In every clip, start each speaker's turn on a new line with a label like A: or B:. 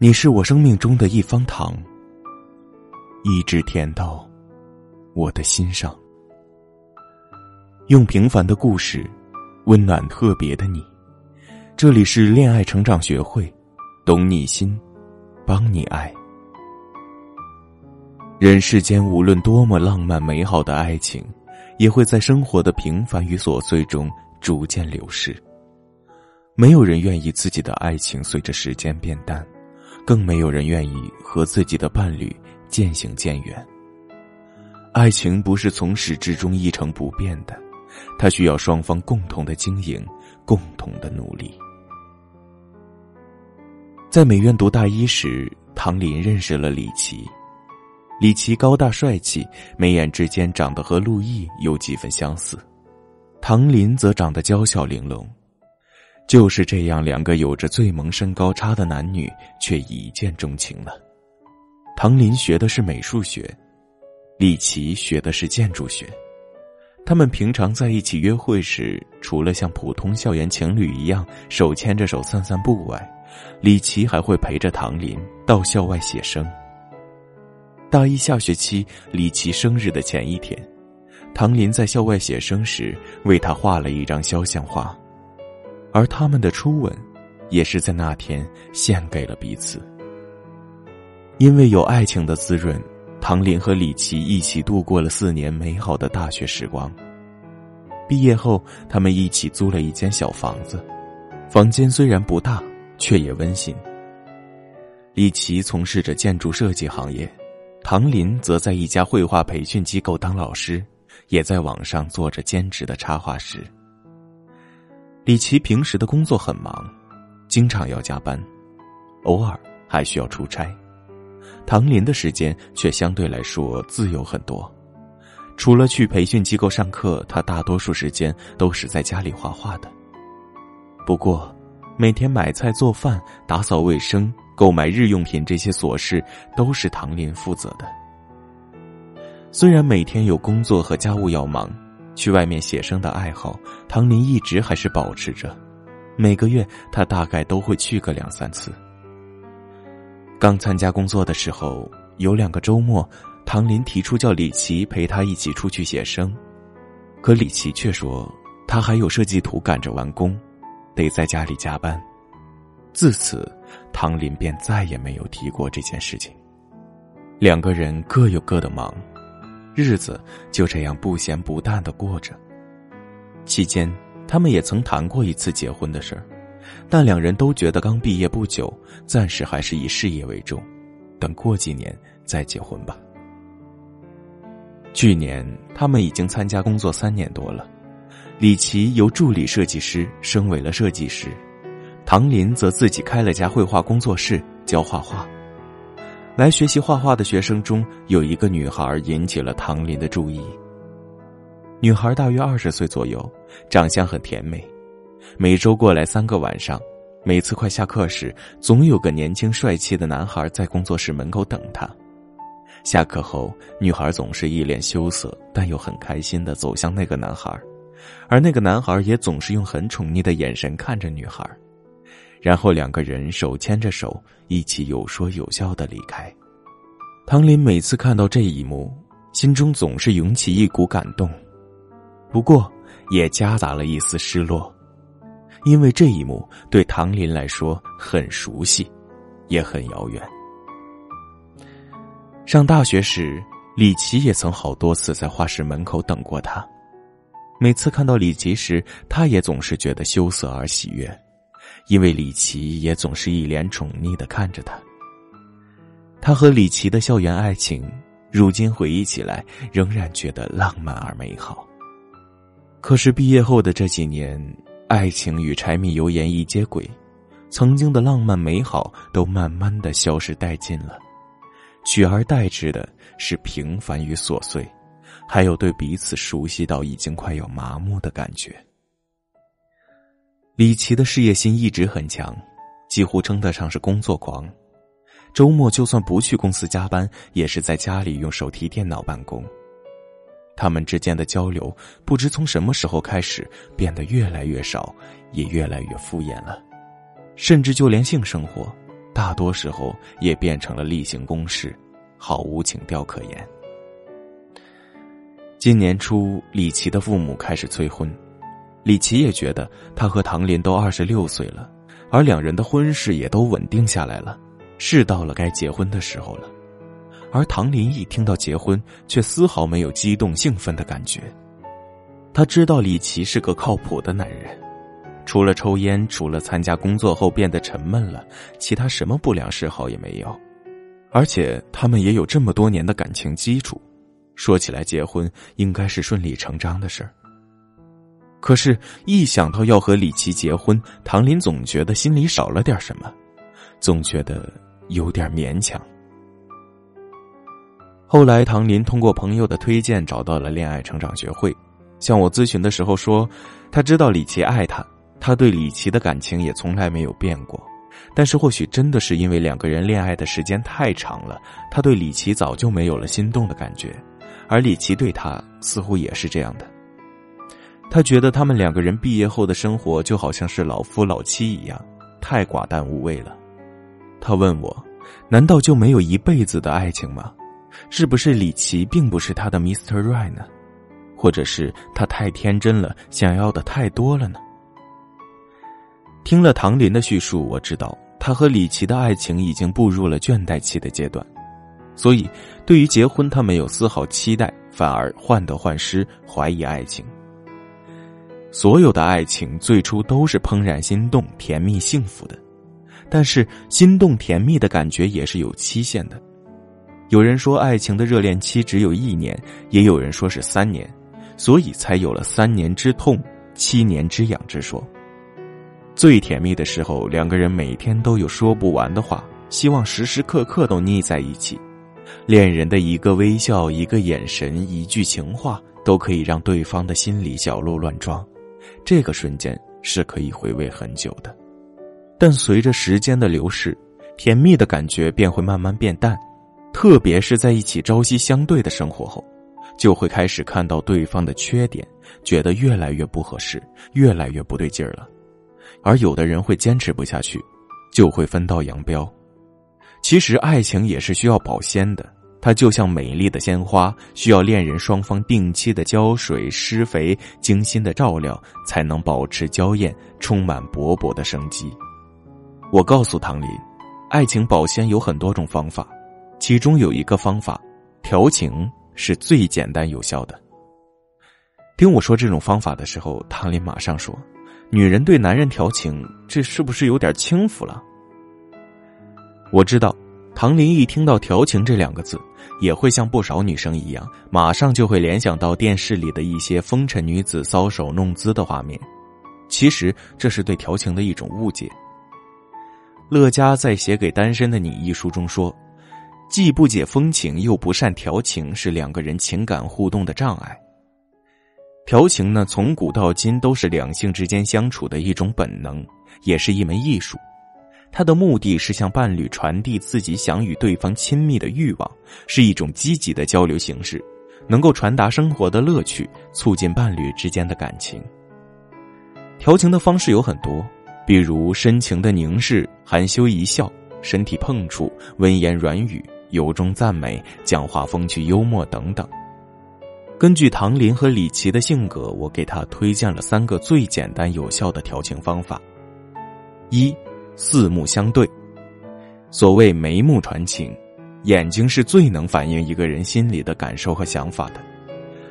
A: 你是我生命中的一方糖，一直甜到我的心上。用平凡的故事，温暖特别的你。这里是恋爱成长学会，懂你心，帮你爱。人世间无论多么浪漫美好的爱情，也会在生活的平凡与琐碎中逐渐流逝。没有人愿意自己的爱情随着时间变淡。更没有人愿意和自己的伴侣渐行渐远。爱情不是从始至终一成不变的，它需要双方共同的经营，共同的努力。在美院读大一时，唐林认识了李琦。李琦高大帅气，眉眼之间长得和陆毅有几分相似，唐林则长得娇小玲珑。就是这样，两个有着最萌身高差的男女却一见钟情了。唐林学的是美术学，李琦学的是建筑学。他们平常在一起约会时，除了像普通校园情侣一样手牵着手散散步外，李琦还会陪着唐林到校外写生。大一下学期，李琦生日的前一天，唐林在校外写生时为他画了一张肖像画。而他们的初吻，也是在那天献给了彼此。因为有爱情的滋润，唐林和李琦一起度过了四年美好的大学时光。毕业后，他们一起租了一间小房子，房间虽然不大，却也温馨。李琦从事着建筑设计行业，唐林则在一家绘画培训机构当老师，也在网上做着兼职的插画师。李琦平时的工作很忙，经常要加班，偶尔还需要出差。唐林的时间却相对来说自由很多，除了去培训机构上课，他大多数时间都是在家里画画的。不过，每天买菜、做饭、打扫卫生、购买日用品这些琐事都是唐林负责的。虽然每天有工作和家务要忙。去外面写生的爱好，唐林一直还是保持着。每个月，他大概都会去个两三次。刚参加工作的时候，有两个周末，唐林提出叫李琦陪他一起出去写生，可李琦却说他还有设计图赶着完工，得在家里加班。自此，唐林便再也没有提过这件事情。两个人各有各的忙。日子就这样不咸不淡的过着。期间，他们也曾谈过一次结婚的事儿，但两人都觉得刚毕业不久，暂时还是以事业为重，等过几年再结婚吧。去年，他们已经参加工作三年多了，李琦由助理设计师升为了设计师，唐林则自己开了家绘画工作室教画画。来学习画画的学生中有一个女孩引起了唐林的注意。女孩大约二十岁左右，长相很甜美，每周过来三个晚上。每次快下课时，总有个年轻帅气的男孩在工作室门口等她。下课后，女孩总是一脸羞涩，但又很开心的走向那个男孩，而那个男孩也总是用很宠溺的眼神看着女孩。然后两个人手牵着手，一起有说有笑的离开。唐林每次看到这一幕，心中总是涌起一股感动，不过也夹杂了一丝失落，因为这一幕对唐林来说很熟悉，也很遥远。上大学时，李琦也曾好多次在画室门口等过他，每次看到李琦时，他也总是觉得羞涩而喜悦。因为李琦也总是一脸宠溺的看着他。他和李琦的校园爱情，如今回忆起来仍然觉得浪漫而美好。可是毕业后的这几年，爱情与柴米油盐一接轨，曾经的浪漫美好都慢慢的消失殆尽了，取而代之的是平凡与琐碎，还有对彼此熟悉到已经快要麻木的感觉。李琦的事业心一直很强，几乎称得上是工作狂。周末就算不去公司加班，也是在家里用手提电脑办公。他们之间的交流，不知从什么时候开始变得越来越少，也越来越敷衍了。甚至就连性生活，大多时候也变成了例行公事，毫无情调可言。今年初，李琦的父母开始催婚，李琦也觉得他和唐林都二十六岁了，而两人的婚事也都稳定下来了，是到了该结婚的时候了。而唐林一听到结婚，却丝毫没有激动兴奋的感觉。他知道李琦是个靠谱的男人，除了抽烟，除了参加工作后变得沉闷了，其他什么不良嗜好也没有。而且他们也有这么多年的感情基础，说起来结婚应该是顺理成章的事儿。可是，一想到要和李琦结婚，唐林总觉得心里少了点什么，总觉得有点勉强。后来，唐林通过朋友的推荐找到了恋爱成长学会，向我咨询的时候说，他知道李琦爱他，他对李琦的感情也从来没有变过，但是或许真的是因为两个人恋爱的时间太长了，他对李琦早就没有了心动的感觉，而李琦对他似乎也是这样的。他觉得他们两个人毕业后的生活就好像是老夫老妻一样，太寡淡无味了。他问我，难道就没有一辈子的爱情吗？是不是李琦并不是他的 Mr. Right 呢？或者是他太天真了，想要的太多了呢？听了唐林的叙述，我知道他和李琦的爱情已经步入了倦怠期的阶段，所以对于结婚，他没有丝毫期待，反而患得患失，怀疑爱情。所有的爱情最初都是怦然心动、甜蜜幸福的，但是心动甜蜜的感觉也是有期限的。有人说，爱情的热恋期只有一年，也有人说是三年，所以才有了“三年之痛，七年之痒”之说。最甜蜜的时候，两个人每天都有说不完的话，希望时时刻刻都腻在一起。恋人的一个微笑、一个眼神、一句情话，都可以让对方的心里小鹿乱撞。这个瞬间是可以回味很久的，但随着时间的流逝，甜蜜的感觉便会慢慢变淡。特别是在一起朝夕相对的生活后，就会开始看到对方的缺点，觉得越来越不合适，越来越不对劲儿了。而有的人会坚持不下去，就会分道扬镳。其实爱情也是需要保鲜的，它就像美丽的鲜花，需要恋人双方定期的浇水、施肥、精心的照料，才能保持娇艳、充满勃勃的生机。我告诉唐林，爱情保鲜有很多种方法。其中有一个方法，调情是最简单有效的。听我说这种方法的时候，唐林马上说：“女人对男人调情，这是不是有点轻浮了？”我知道，唐林一听到“调情”这两个字，也会像不少女生一样，马上就会联想到电视里的一些风尘女子搔首弄姿的画面。其实这是对调情的一种误解。乐嘉在写给单身的你一书中说。既不解风情，又不善调情，是两个人情感互动的障碍。调情呢，从古到今都是两性之间相处的一种本能，也是一门艺术。他的目的是向伴侣传递自己想与对方亲密的欲望，是一种积极的交流形式，能够传达生活的乐趣，促进伴侣之间的感情。调情的方式有很多，比如深情的凝视、含羞一笑、身体碰触、温言软语。由衷赞美，讲话风趣幽默等等。根据唐林和李琦的性格，我给他推荐了三个最简单有效的调情方法：一，四目相对。所谓眉目传情，眼睛是最能反映一个人心里的感受和想法的。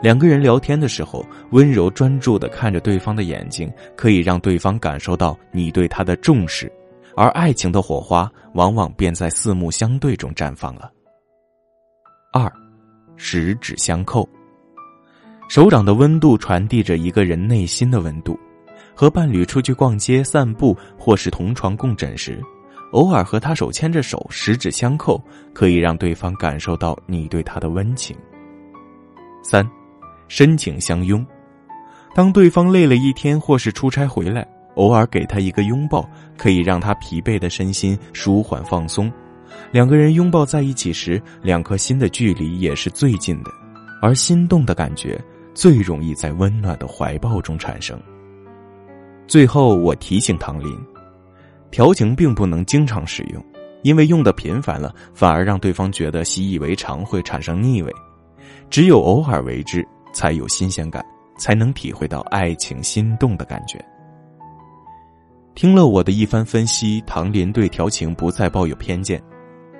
A: 两个人聊天的时候，温柔专注的看着对方的眼睛，可以让对方感受到你对他的重视。而爱情的火花往往便在四目相对中绽放了。二，十指相扣，手掌的温度传递着一个人内心的温度。和伴侣出去逛街、散步，或是同床共枕时，偶尔和他手牵着手，十指相扣，可以让对方感受到你对他的温情。三，深情相拥，当对方累了一天或是出差回来。偶尔给他一个拥抱，可以让他疲惫的身心舒缓放松。两个人拥抱在一起时，两颗心的距离也是最近的，而心动的感觉最容易在温暖的怀抱中产生。最后，我提醒唐林，调情并不能经常使用，因为用的频繁了，反而让对方觉得习以为常，会产生腻味。只有偶尔为之，才有新鲜感，才能体会到爱情心动的感觉。听了我的一番分析，唐林对调情不再抱有偏见。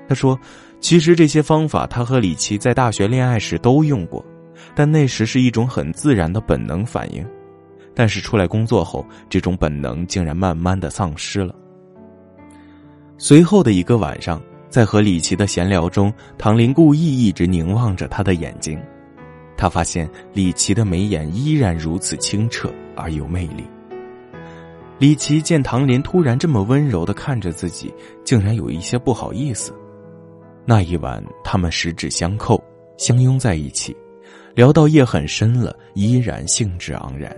A: 他说：“其实这些方法，他和李琦在大学恋爱时都用过，但那时是一种很自然的本能反应。但是出来工作后，这种本能竟然慢慢的丧失了。”随后的一个晚上，在和李琦的闲聊中，唐林故意一直凝望着他的眼睛，他发现李琦的眉眼依然如此清澈而有魅力。李琦见唐林突然这么温柔的看着自己，竟然有一些不好意思。那一晚，他们十指相扣，相拥在一起，聊到夜很深了，依然兴致盎然。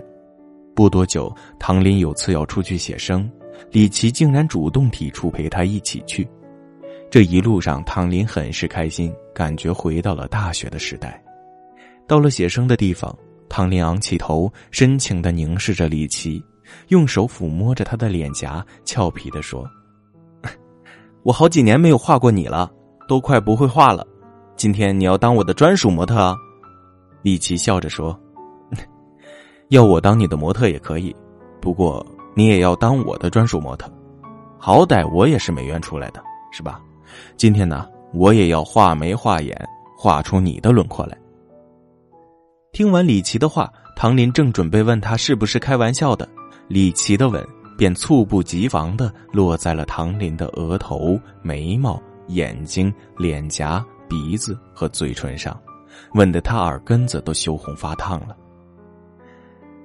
A: 不多久，唐林有次要出去写生，李琦竟然主动提出陪他一起去。这一路上，唐林很是开心，感觉回到了大学的时代。到了写生的地方，唐林昂起头，深情的凝视着李琦，用手抚摸着他的脸颊，俏皮的说：“ 我好几年没有画过你了。”都快不会画了，今天你要当我的专属模特啊！李琦笑着说：“要我当你的模特也可以，不过你也要当我的专属模特，好歹我也是美院出来的，是吧？今天呢，我也要画眉画眼，画出你的轮廓来。”听完李琦的话，唐林正准备问他是不是开玩笑的，李琦的吻便猝不及防的落在了唐林的额头、眉毛。眼睛、脸颊、鼻子和嘴唇上，吻得他耳根子都羞红发烫了。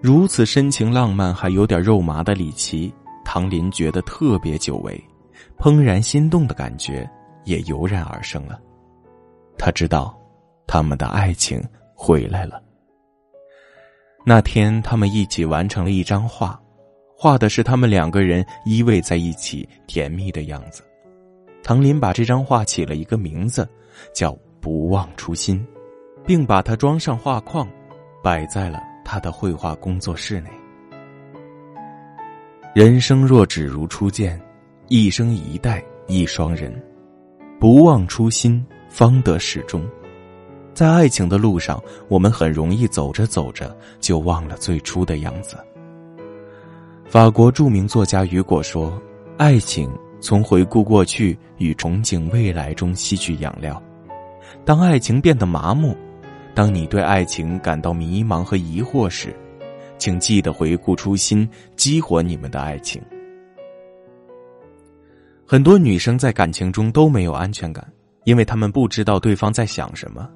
A: 如此深情浪漫，还有点肉麻的李琦，唐林觉得特别久违，怦然心动的感觉也油然而生了。他知道，他们的爱情回来了。那天，他们一起完成了一张画，画的是他们两个人依偎在一起甜蜜的样子。唐林把这张画起了一个名字，叫《不忘初心》，并把它装上画框，摆在了他的绘画工作室内。人生若只如初见，一生一代一双人，不忘初心，方得始终。在爱情的路上，我们很容易走着走着就忘了最初的样子。法国著名作家雨果说：“爱情。”从回顾过去与憧憬未来中吸取养料，当爱情变得麻木，当你对爱情感到迷茫和疑惑时，请记得回顾初心，激活你们的爱情。很多女生在感情中都没有安全感，因为她们不知道对方在想什么，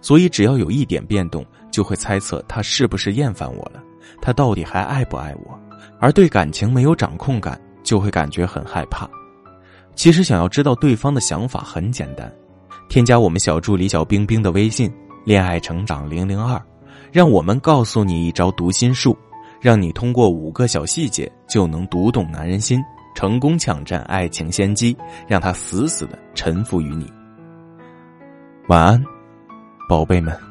A: 所以只要有一点变动，就会猜测他是不是厌烦我了，他到底还爱不爱我，而对感情没有掌控感，就会感觉很害怕。其实想要知道对方的想法很简单，添加我们小助理小冰冰的微信“恋爱成长零零二”，让我们告诉你一招读心术，让你通过五个小细节就能读懂男人心，成功抢占爱情先机，让他死死的臣服于你。晚安，宝贝们。